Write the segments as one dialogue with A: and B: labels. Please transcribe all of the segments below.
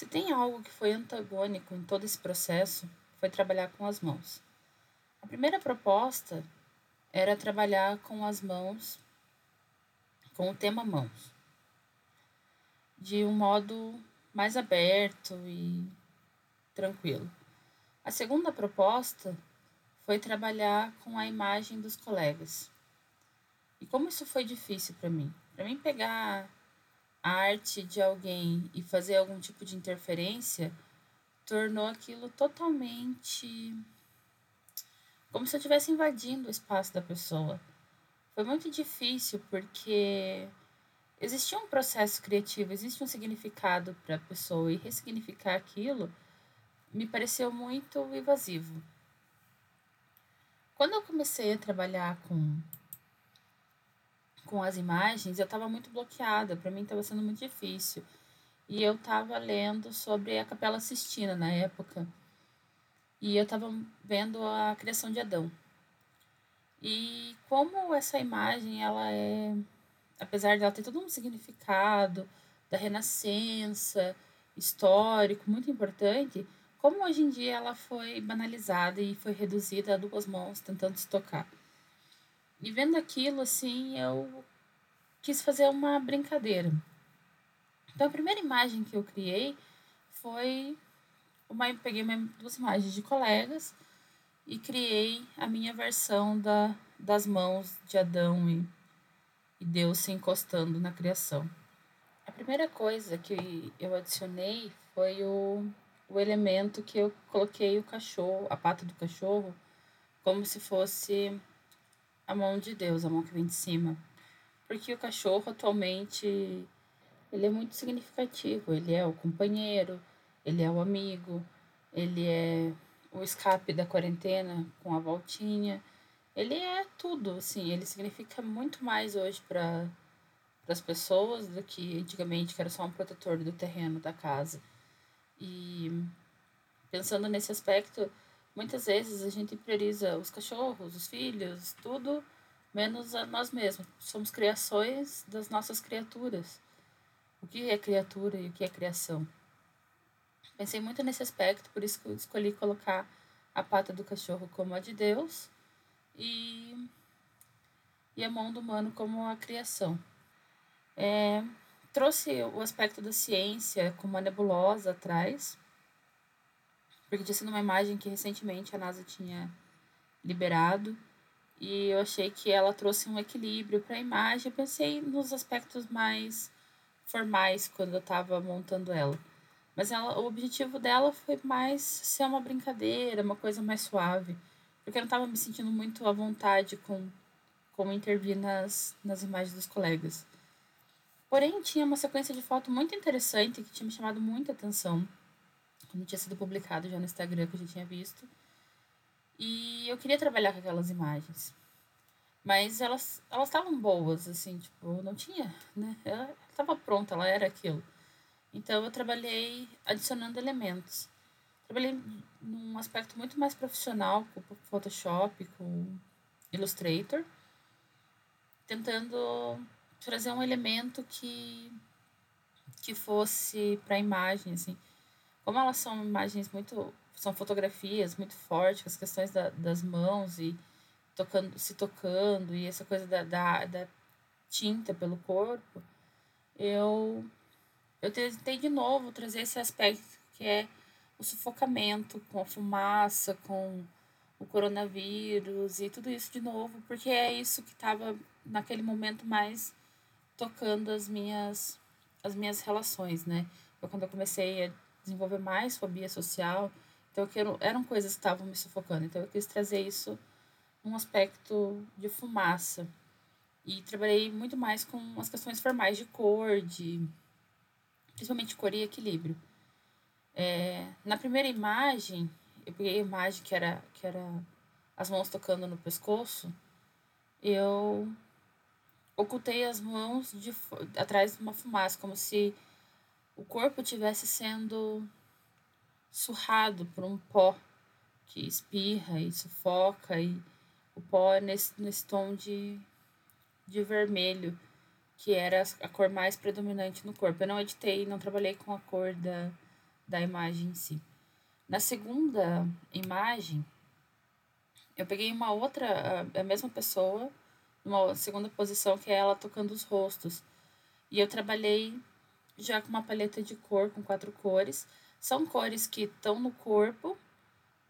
A: Se tem algo que foi antagônico em todo esse processo, foi trabalhar com as mãos. A primeira proposta era trabalhar com as mãos, com o tema mãos, de um modo mais aberto e tranquilo. A segunda proposta foi trabalhar com a imagem dos colegas. E como isso foi difícil para mim? Para mim pegar a arte de alguém e fazer algum tipo de interferência tornou aquilo totalmente como se eu estivesse invadindo o espaço da pessoa. Foi muito difícil porque existia um processo criativo, existe um significado para a pessoa e ressignificar aquilo me pareceu muito invasivo. Quando eu comecei a trabalhar com com as imagens, eu estava muito bloqueada, para mim estava sendo muito difícil. E eu estava lendo sobre a Capela Sistina na época. E eu estava vendo a criação de Adão. E como essa imagem, ela é, apesar de ela ter todo um significado da renascença, histórico, muito importante, como hoje em dia ela foi banalizada e foi reduzida a duas mãos tentando se tocar. E vendo aquilo, assim, eu quis fazer uma brincadeira. Então, a primeira imagem que eu criei foi uma, peguei uma, duas imagens de colegas e criei a minha versão da, das mãos de Adão e, e Deus se encostando na criação. A primeira coisa que eu adicionei foi o, o elemento que eu coloquei o cachorro, a pata do cachorro, como se fosse a mão de Deus, a mão que vem de cima. Porque o cachorro atualmente ele é muito significativo, ele é o companheiro, ele é o amigo, ele é o escape da quarentena com a voltinha. Ele é tudo, assim, ele significa muito mais hoje para as pessoas do que antigamente, que era só um protetor do terreno da casa. E pensando nesse aspecto, Muitas vezes a gente prioriza os cachorros, os filhos, tudo, menos a nós mesmos. Somos criações das nossas criaturas. O que é criatura e o que é criação? Pensei muito nesse aspecto, por isso que eu escolhi colocar a pata do cachorro como a de Deus e, e a mão do humano como a criação. É, trouxe o aspecto da ciência com uma nebulosa atrás porque tinha sido uma imagem que recentemente a NASA tinha liberado e eu achei que ela trouxe um equilíbrio para a imagem. Eu pensei nos aspectos mais formais quando eu estava montando ela. Mas ela, o objetivo dela foi mais ser uma brincadeira, uma coisa mais suave. Porque eu não estava me sentindo muito à vontade com como intervir nas, nas imagens dos colegas. Porém, tinha uma sequência de foto muito interessante que tinha me chamado muita atenção quando tinha sido publicado já no Instagram que a gente tinha visto. E eu queria trabalhar com aquelas imagens. Mas elas elas estavam boas, assim, tipo, não tinha, né? Ela estava pronta, ela era aquilo. Então eu trabalhei adicionando elementos. Trabalhei num aspecto muito mais profissional, com Photoshop, com Illustrator, tentando trazer um elemento que que fosse para a imagem, assim como elas são imagens muito. são fotografias muito fortes, as questões da, das mãos e tocando, se tocando e essa coisa da, da, da tinta pelo corpo, eu, eu tentei de novo trazer esse aspecto que é o sufocamento com a fumaça, com o coronavírus e tudo isso de novo, porque é isso que estava naquele momento mais tocando as minhas as minhas relações, né? Foi quando eu comecei a desenvolver mais fobia social. Então, eu eram coisas que estavam me sufocando. Então, eu quis trazer isso num aspecto de fumaça. E trabalhei muito mais com as questões formais de cor, de principalmente cor e equilíbrio. É, na primeira imagem, eu peguei a imagem que era, que era as mãos tocando no pescoço, eu ocultei as mãos de, atrás de uma fumaça, como se o corpo tivesse sendo surrado por um pó que espirra e sufoca e o pó é nesse, nesse tom de, de vermelho que era a cor mais predominante no corpo. Eu não editei, não trabalhei com a cor da, da imagem em si. Na segunda imagem, eu peguei uma outra, a mesma pessoa, numa segunda posição, que é ela tocando os rostos. E eu trabalhei já com uma paleta de cor, com quatro cores. São cores que estão no corpo,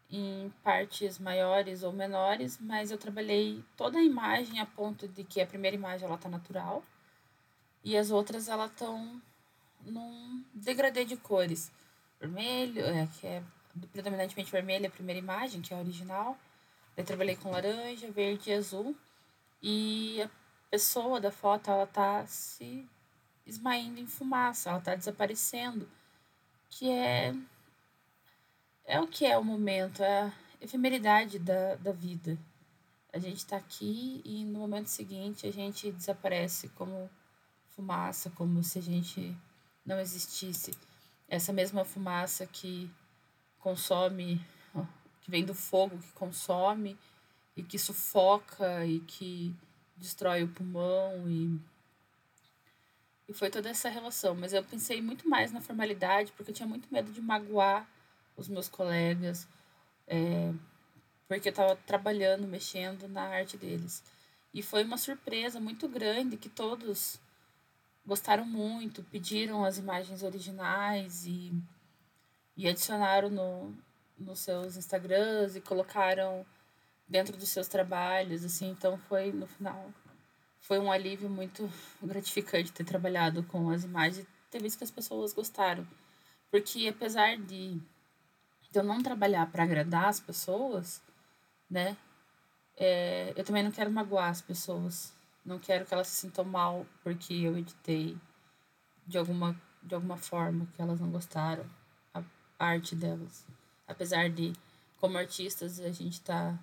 A: em partes maiores ou menores, mas eu trabalhei toda a imagem a ponto de que a primeira imagem ela tá natural e as outras ela estão num degradê de cores. Vermelho, é, que é predominantemente vermelho, a primeira imagem, que é a original. Eu trabalhei com laranja, verde e azul. E a pessoa da foto, ela tá se esmaindo em fumaça, ela tá desaparecendo. Que é. É o que é o momento, é a efemeridade da, da vida. A gente tá aqui e no momento seguinte a gente desaparece como fumaça, como se a gente não existisse. Essa mesma fumaça que consome, que vem do fogo, que consome e que sufoca e que destrói o pulmão e e foi toda essa relação, mas eu pensei muito mais na formalidade, porque eu tinha muito medo de magoar os meus colegas, é, porque eu estava trabalhando, mexendo na arte deles. E foi uma surpresa muito grande que todos gostaram muito, pediram as imagens originais e, e adicionaram no, nos seus Instagrams e colocaram dentro dos seus trabalhos, assim, então foi no final foi um alívio muito gratificante ter trabalhado com as imagens e ter visto que as pessoas gostaram. Porque apesar de, eu não trabalhar para agradar as pessoas, né, é, eu também não quero magoar as pessoas. Não quero que elas se sintam mal porque eu editei de alguma, de alguma forma que elas não gostaram a arte delas. Apesar de, como artistas, a gente está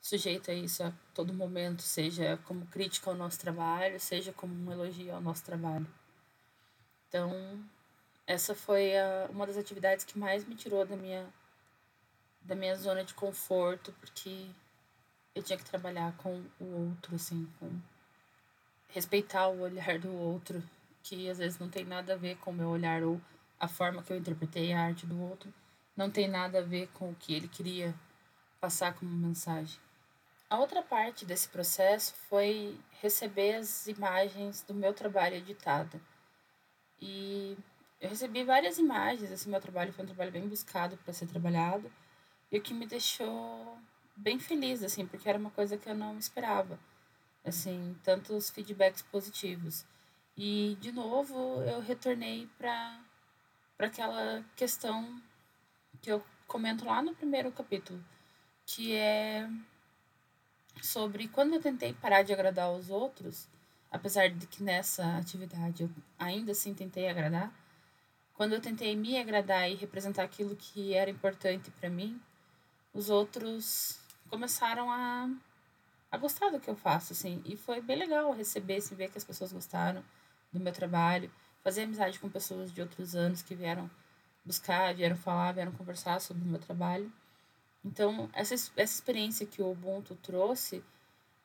A: sujeito a isso a todo momento, seja como crítica ao nosso trabalho, seja como um elogio ao nosso trabalho. Então, essa foi a, uma das atividades que mais me tirou da minha da minha zona de conforto, porque eu tinha que trabalhar com o outro, assim, com respeitar o olhar do outro, que às vezes não tem nada a ver com o meu olhar ou a forma que eu interpretei a arte do outro, não tem nada a ver com o que ele queria passar como mensagem. A outra parte desse processo foi receber as imagens do meu trabalho editado. E eu recebi várias imagens, assim, meu trabalho foi um trabalho bem buscado para ser trabalhado, e o que me deixou bem feliz, assim, porque era uma coisa que eu não esperava assim, tantos feedbacks positivos. E, de novo, eu retornei para aquela questão que eu comento lá no primeiro capítulo, que é sobre quando eu tentei parar de agradar aos outros, apesar de que nessa atividade eu ainda assim tentei agradar, quando eu tentei me agradar e representar aquilo que era importante para mim, os outros começaram a a gostar do que eu faço, assim. E foi bem legal receber, assim, ver que as pessoas gostaram do meu trabalho, fazer amizade com pessoas de outros anos que vieram buscar, vieram falar, vieram conversar sobre o meu trabalho. Então, essa, essa experiência que o Ubuntu trouxe,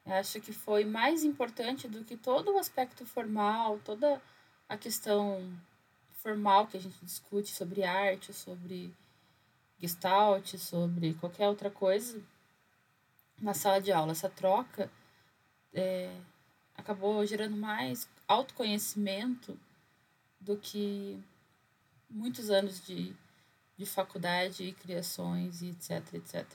A: acho que foi mais importante do que todo o aspecto formal, toda a questão formal que a gente discute sobre arte, sobre gestalt, sobre qualquer outra coisa na sala de aula. Essa troca é, acabou gerando mais autoconhecimento do que muitos anos de, de faculdade e criações e etc, etc.